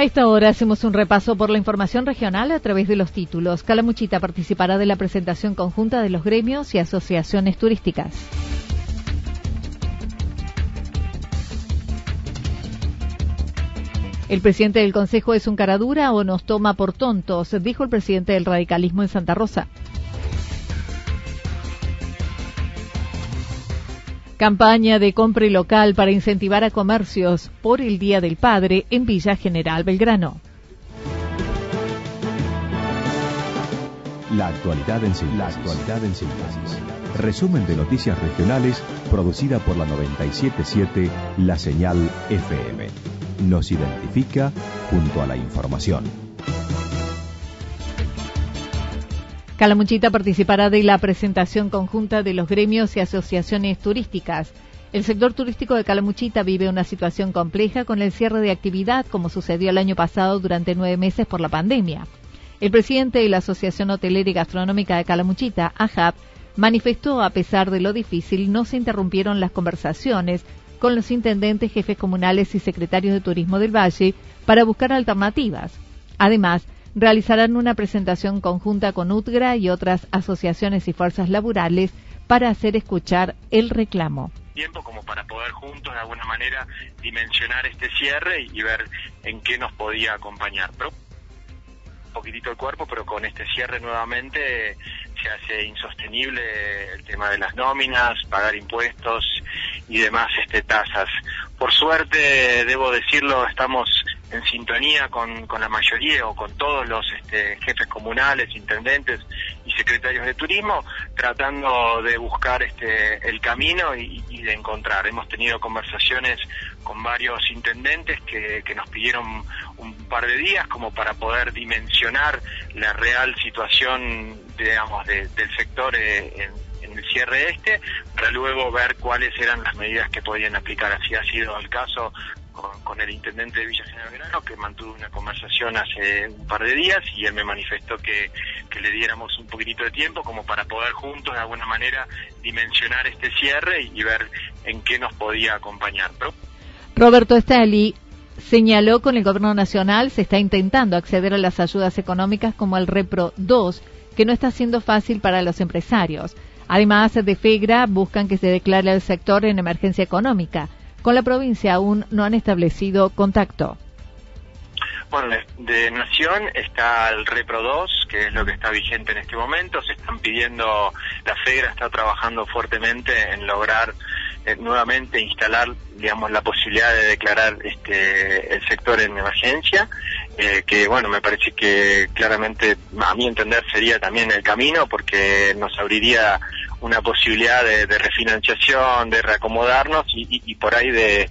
A esta hora hacemos un repaso por la información regional a través de los títulos. Calamuchita participará de la presentación conjunta de los gremios y asociaciones turísticas. El presidente del Consejo es un caradura o nos toma por tontos, dijo el presidente del radicalismo en Santa Rosa. Campaña de compra local para incentivar a comercios por el Día del Padre en Villa General Belgrano. La actualidad en síntesis. La actualidad en síntesis. Resumen de noticias regionales producida por la 977 La Señal FM. Nos identifica junto a la información. Calamuchita participará de la presentación conjunta de los gremios y asociaciones turísticas. El sector turístico de Calamuchita vive una situación compleja con el cierre de actividad, como sucedió el año pasado durante nueve meses por la pandemia. El presidente de la Asociación Hotelera y Gastronómica de Calamuchita, AJAP, manifestó a pesar de lo difícil no se interrumpieron las conversaciones con los intendentes, jefes comunales y secretarios de turismo del Valle para buscar alternativas. Además, realizarán una presentación conjunta con UTGRA y otras asociaciones y fuerzas laborales para hacer escuchar el reclamo tiempo como para poder juntos de alguna manera dimensionar este cierre y, ver en qué nos podía acompañar. Poquitito el cuerpo, pero con este cierre nuevamente se hace insostenible el tema de las nóminas, pagar impuestos y demás este tasas. Por suerte, debo decirlo, estamos en sintonía con, con la mayoría o con todos los este, jefes comunales, intendentes y secretarios de turismo, tratando de buscar este, el camino y, de encontrar. Hemos tenido conversaciones con varios intendentes que, que nos pidieron un par de días como para poder dimensionar la real situación, digamos, del sector eh, en, en el cierre este, para luego ver cuáles eran las medidas que podían aplicar. Así ha sido el caso con, el intendente de Villa General Grano, que mantuvo una conversación hace un par de días y él me manifestó que, le diéramos un poquitito de tiempo como para poder juntos de alguna manera dimensionar este cierre y, ver en qué nos podía acompañar. Roberto Esteli señaló con el gobierno nacional se está intentando acceder a las ayudas económicas como el Repro 2, que no está siendo fácil para los empresarios. Además, de FEGRA buscan que se declare al sector en emergencia económica. Con la provincia aún no han establecido contacto. Bueno, de Nación está el Repro 2, que es lo que está vigente en este momento. Se están pidiendo, la FEGRA está trabajando fuertemente en lograr eh, nuevamente instalar, digamos, la posibilidad de declarar este el sector en emergencia, eh, que bueno, me parece que claramente, a mi entender, sería también el camino, porque nos abriría una posibilidad de, refinanciación, de reacomodarnos y, por ahí de,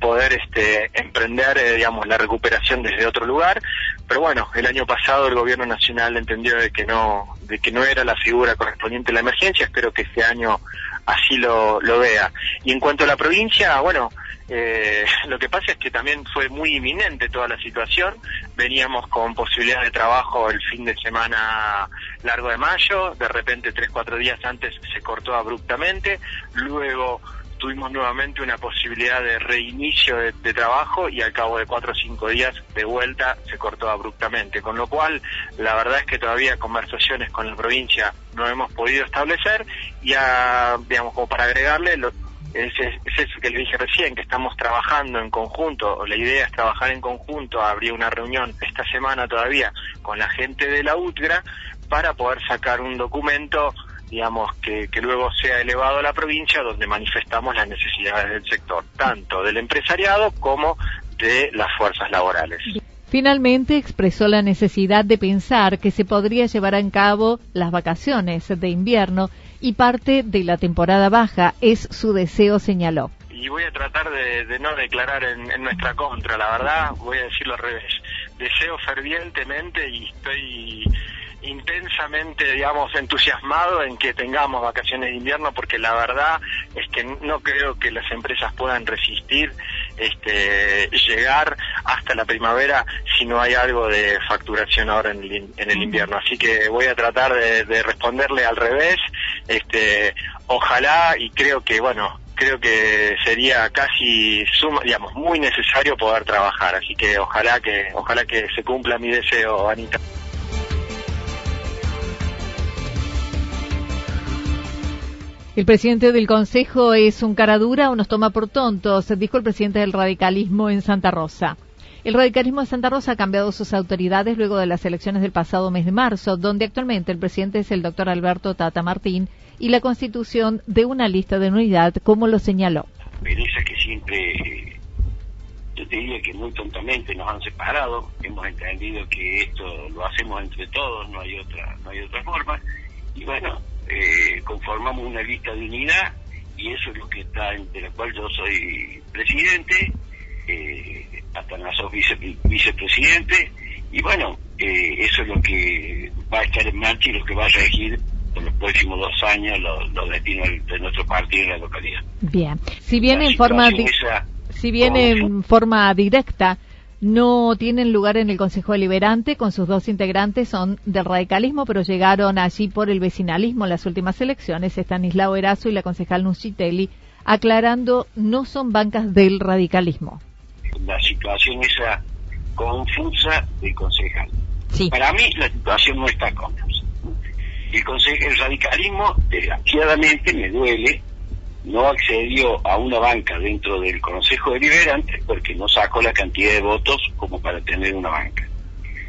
poder este, emprender, eh, digamos, la recuperación desde otro lugar. Pero bueno, el año pasado el gobierno nacional entendió de que no, de que no era la figura correspondiente a la emergencia. Espero que este año así lo, lo vea. Y en cuanto a la provincia, bueno, eh, lo que pasa es que también fue muy inminente toda la situación. Veníamos con posibilidad de trabajo el fin de semana largo de mayo, de repente tres, cuatro días antes se cortó abruptamente, luego tuvimos nuevamente una posibilidad de reinicio de, trabajo y al cabo de cuatro o cinco días de vuelta se cortó abruptamente, con lo cual la verdad es que todavía conversaciones con la provincia no hemos podido establecer y digamos como para agregarle lo, es, eso que le dije recién, que estamos trabajando en conjunto, o la idea es trabajar en conjunto, habría una reunión esta semana todavía con la gente de la UTGRA para poder sacar un documento digamos, que, que, luego sea elevado a la provincia donde manifestamos las necesidades del sector, tanto del empresariado como de las fuerzas laborales. Finalmente expresó la necesidad de pensar que se podría llevar a cabo las vacaciones de invierno y parte de la temporada baja es su deseo, señaló. Y voy a tratar de, no declarar en, en, nuestra contra, la verdad, voy a decirlo al revés. Deseo fervientemente y estoy intensamente, digamos, entusiasmado en que tengamos vacaciones de invierno porque la verdad es que no creo que las empresas puedan resistir este, llegar hasta la primavera si no hay algo de facturación ahora en el, invierno. Así que voy a tratar de, responderle al revés. Este, ojalá y creo que, bueno, creo que sería casi suma, digamos muy necesario poder trabajar así que ojalá que ojalá que se cumpla mi deseo Anita El presidente del Consejo es un cara dura o nos toma por tontos, dijo el presidente del radicalismo en Santa Rosa. El radicalismo de Santa Rosa ha cambiado sus autoridades luego de las elecciones del pasado mes de marzo, donde actualmente el presidente es el doctor Alberto Tata Martín y la constitución de una lista de unidad, como lo señaló. Pereza que siempre, yo te diría que muy tontamente nos han separado, hemos entendido que esto lo hacemos entre todos, no hay otra, no hay otra forma, y bueno, eh, conformamos una lista de unidad y eso es lo que está, entre la cual yo soy presidente, eh, sos vice, vicepresidente, y bueno, eh, eso es lo que va a estar en marcha y lo que va a regir en los próximos dos años los, destinos de nuestro partido en la localidad. Bien, si bien en forma, si bien en forma directa, no tienen lugar en el Consejo Deliberante con sus dos integrantes, son del radicalismo, pero llegaron allí por el vecinalismo en las últimas elecciones, Estanislao Erazo y la concejal Nucitelli, aclarando no son bancas del radicalismo. La situación esa confusa del concejal. Para mí la situación no está confusa. El, el radicalismo, desgraciadamente, me duele, no accedió a una banca dentro del Consejo Deliberante porque no sacó la cantidad de votos como para tener una banca.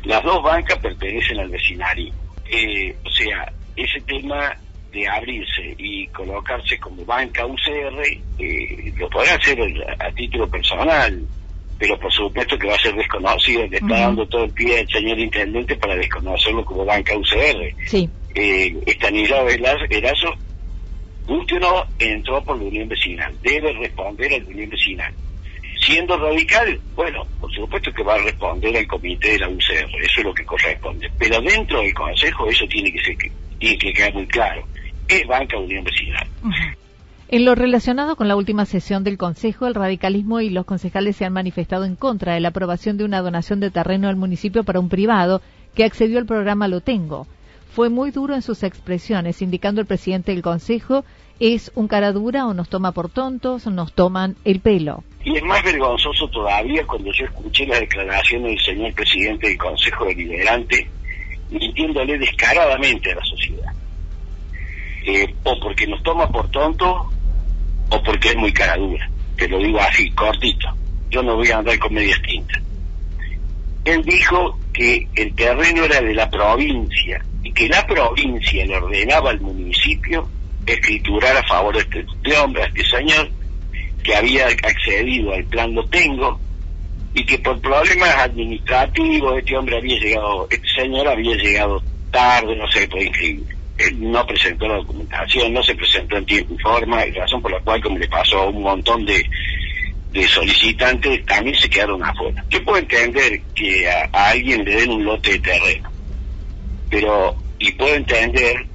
Las dos bancas pertenecen al vecinalismo. Eh, o sea, ese tema de abrirse y colocarse como banca UCR eh, lo podrá hacer a, título personal, pero por supuesto que va a ser desconocido, le está dando todo el pie al señor intendente para desconocerlo como banca UCR. Sí. Eh, Estanislao Erazo Guste no, entró por la Unión Vecinal, debe responder a la Unión Vecinal. Siendo radical, bueno, por supuesto que va a responder al comité de la UCR, eso es lo que corresponde. Pero dentro del Consejo eso tiene que, ser, tiene que quedar muy claro. Es Banca Unión Vecinal. En lo relacionado con la última sesión del Consejo, el radicalismo y los concejales se han manifestado en contra de la aprobación de una donación de terreno al municipio para un privado que accedió al programa Lo Tengo fue muy duro en sus expresiones, indicando el presidente del Consejo, es un cara dura o nos toma por tontos, nos toman el pelo. Y es más vergonzoso todavía cuando yo escuché la declaración del señor presidente del Consejo Deliberante, mintiéndole descaradamente a la sociedad. Eh, o porque nos toma por tontos, o porque es muy cara dura. Te lo digo así, cortito. Yo no voy a andar con medias tintas. Él dijo que el terreno era de la provincia y que la provincia le ordenaba al municipio escriturar a favor de este, hombre, a este señor, que había accedido al plan Lo Tengo, y que por problemas administrativos este hombre había llegado, este señor había llegado tarde, no se puede inscribir. Él no presentó la documentación, no se presentó en tiempo y forma, y razón por la cual, como le pasó a un montón de, de solicitantes, también se quedaron afuera. Yo puedo entender que a alguien le den un lote de terreno, pero y puedo entender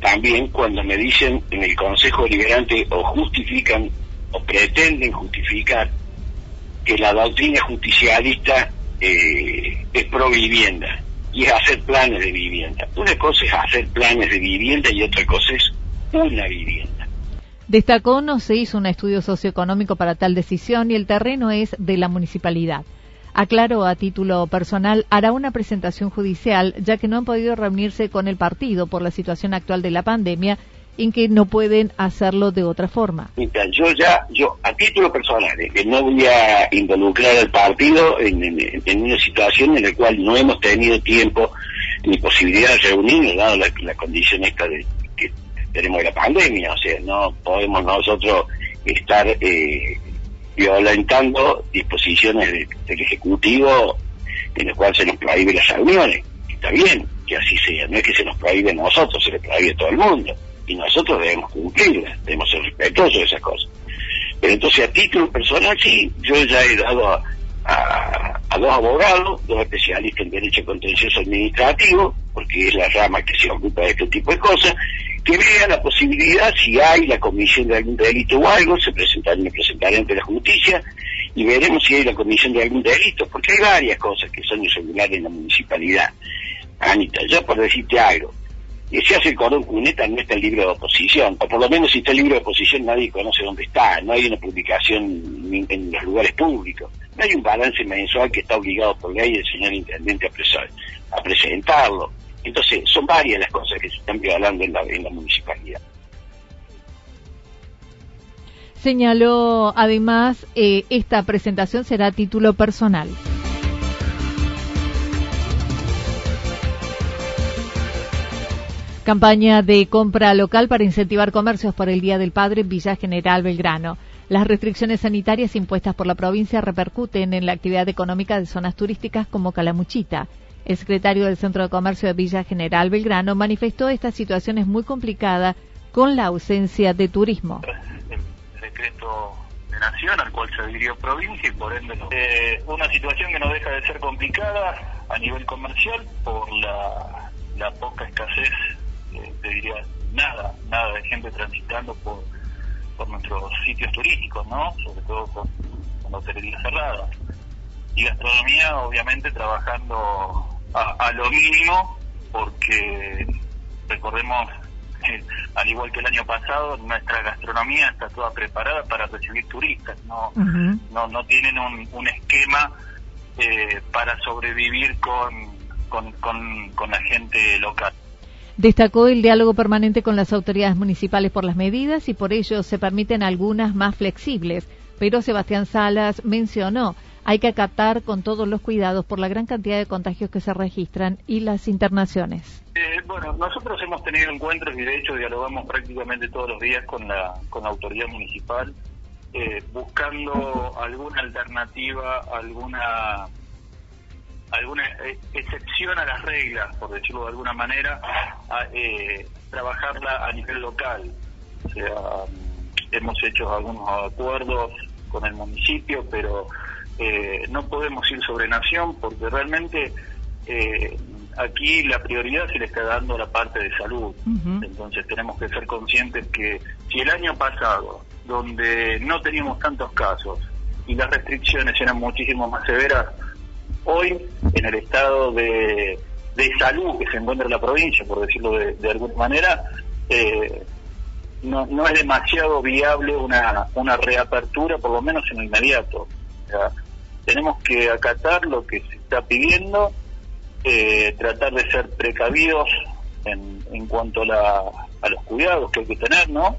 también cuando me dicen en el Consejo Deliberante o justifican o pretenden justificar que la doctrina justicialista eh, es pro vivienda y es hacer planes de vivienda. Una cosa es hacer planes de vivienda y otra cosa es una vivienda. Destacó no se hizo un estudio socioeconómico para tal decisión y el terreno es de la municipalidad. Aclaró a título personal, hará una presentación judicial ya que no han podido reunirse con el partido por la situación actual de la pandemia en que no pueden hacerlo de otra forma. yo ya, yo a título personal, eh, no voy a involucrar al partido en, una situación en la cual no hemos tenido tiempo ni posibilidad de reunirnos, dado la, condición esta de que tenemos de la pandemia, o sea, no podemos nosotros estar eh, violentando disposiciones del Ejecutivo en las cuales se nos prohíbe las reuniones. Está bien que así sea, no es que se nos prohíbe a nosotros, se le prohíbe a todo el mundo y nosotros debemos cumplirlas, debemos ser respetuosos de esas cosas. Pero entonces a título personal sí, yo ya he dado a, dos abogados, dos especialistas en derecho contencioso administrativo, porque es la rama que se ocupa de este tipo de cosas, que vean la posibilidad, si hay la comisión de algún delito o algo, se presentarán, me presentaré ante la justicia y veremos si hay la comisión de algún delito, porque hay varias cosas que son irregulares en la municipalidad. Anita, ya por decirte algo, y si hace el cordón cuneta no está el libro de oposición, o por lo menos si está el libro de oposición nadie conoce dónde está, no hay una publicación en los lugares públicos, no hay un balance mensual que está obligado por ley el señor intendente a, a presentarlo. Entonces, son varias las cosas que se están violando en la, en la municipalidad. Señaló además, eh, esta presentación será a título personal. Campaña de compra local para incentivar comercios por el Día del Padre en Villa General Belgrano. Las restricciones sanitarias impuestas por la provincia repercuten en la actividad económica de zonas turísticas como Calamuchita. El secretario del Centro de Comercio de Villa General Belgrano manifestó esta situación es muy complicada con la ausencia de turismo. El decreto de nación al cual se adhirió provincia y por ende eh, una situación que no deja de ser complicada a nivel comercial por la poca escasez te diría, nada, nada de gente transitando por, por nuestros sitios turísticos, ¿no? Sobre todo con, con la hotelería cerrada. Y gastronomía, obviamente, trabajando a, lo mínimo, porque recordemos que, al igual que el año pasado, nuestra gastronomía está toda preparada para recibir turistas, no, no, no tienen un, un esquema eh, para sobrevivir con, con, con, con la gente local. Destacó el diálogo permanente con las autoridades municipales por las medidas y por ello se permiten algunas más flexibles. Pero Sebastián Salas mencionó hay que acatar con todos los cuidados por la gran cantidad de contagios que se registran y las internaciones. Eh, bueno, nosotros hemos tenido encuentros y de hecho dialogamos prácticamente todos los días con la, con la autoridad municipal eh, buscando alguna alternativa, alguna alguna eh, excepción a las reglas, por decirlo de alguna manera, a, eh, trabajarla a nivel local. O sea, mm, hemos hecho algunos acuerdos con el municipio, pero eh, no podemos ir sobre nación porque realmente aquí la prioridad se le está dando a la parte de salud. Entonces tenemos que ser conscientes que si el año pasado, donde no teníamos tantos casos y las restricciones eran muchísimo más severas, hoy en el estado de, salud que se encuentra en la provincia, por decirlo de, alguna manera, eh, no, no es demasiado viable una, una reapertura, por lo menos en lo inmediato. Tenemos que acatar lo que se está pidiendo, eh, tratar de ser precavidos en, en cuanto a, a los cuidados que hay que tener, ¿no?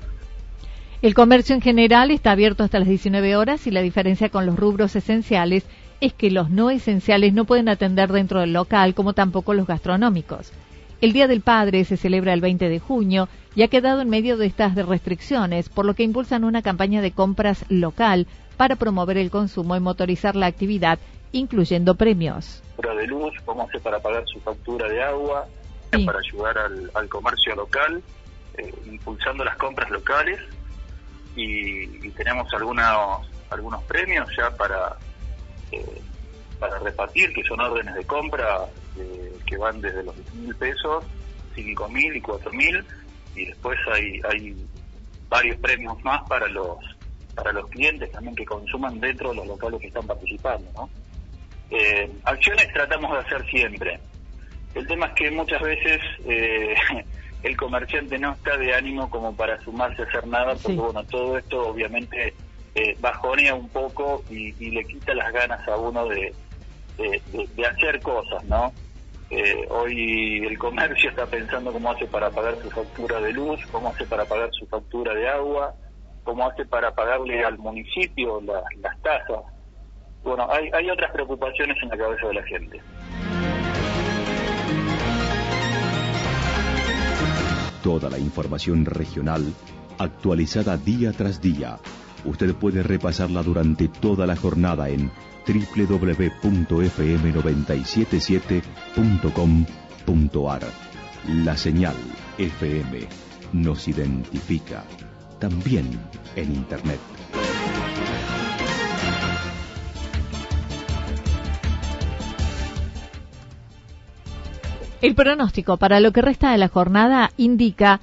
El comercio en general está abierto hasta las 19 horas y la diferencia con los rubros esenciales es que los no esenciales no pueden atender dentro del local, como tampoco los gastronómicos. El Día del Padre se celebra el 20 de junio y ha quedado en medio de estas restricciones, por lo que impulsan una campaña de compras local para promover el consumo y motorizar la actividad, incluyendo premios. de luz, cómo hace para pagar su factura de agua, para ayudar al, comercio local, eh, impulsando las compras locales. Y, y tenemos algunos algunos premios ya para para repartir, que son órdenes de compra eh, que van desde los mil pesos, cinco mil y cuatro mil, y después hay, hay varios premios más para los para los clientes también que consuman dentro de los locales que están participando. ¿no? Eh, acciones tratamos de hacer siempre. El tema es que muchas veces eh, el comerciante no está de ánimo como para sumarse a hacer nada, porque bueno, todo esto obviamente eh, bajonea un poco y, le quita las ganas a uno de, de, hacer cosas, ¿no? Eh, hoy el comercio está pensando cómo hace para pagar su factura de luz, cómo hace para pagar su factura de agua, cómo hace para pagarle al municipio las tasas. Bueno, hay, hay otras preocupaciones en la cabeza de la gente. Toda la información regional actualizada día tras día. Usted puede repasarla durante toda la jornada en www.fm977.com.ar. La señal FM nos identifica también en Internet. El pronóstico para lo que resta de la jornada indica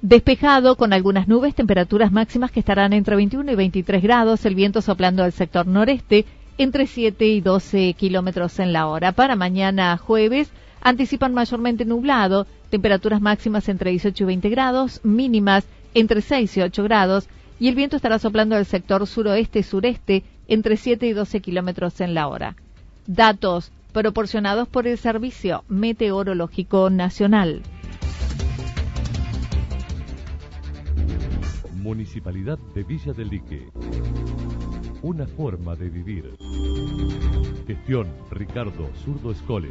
despejado con algunas nubes, temperaturas máximas que estarán entre 21 y 23 grados, el viento soplando al sector noreste entre 7 y 12 kilómetros en la hora. Para mañana jueves anticipan mayormente nublado, temperaturas máximas entre 18 y 20 grados, mínimas entre 6 y 8 grados, y el viento estará soplando al sector suroeste-sureste entre 7 y 12 kilómetros en la hora. Datos proporcionados por el Servicio Meteorológico Nacional. Municipalidad de Villa del Lique. Una forma de vivir. Gestión Ricardo Zurdo Escole.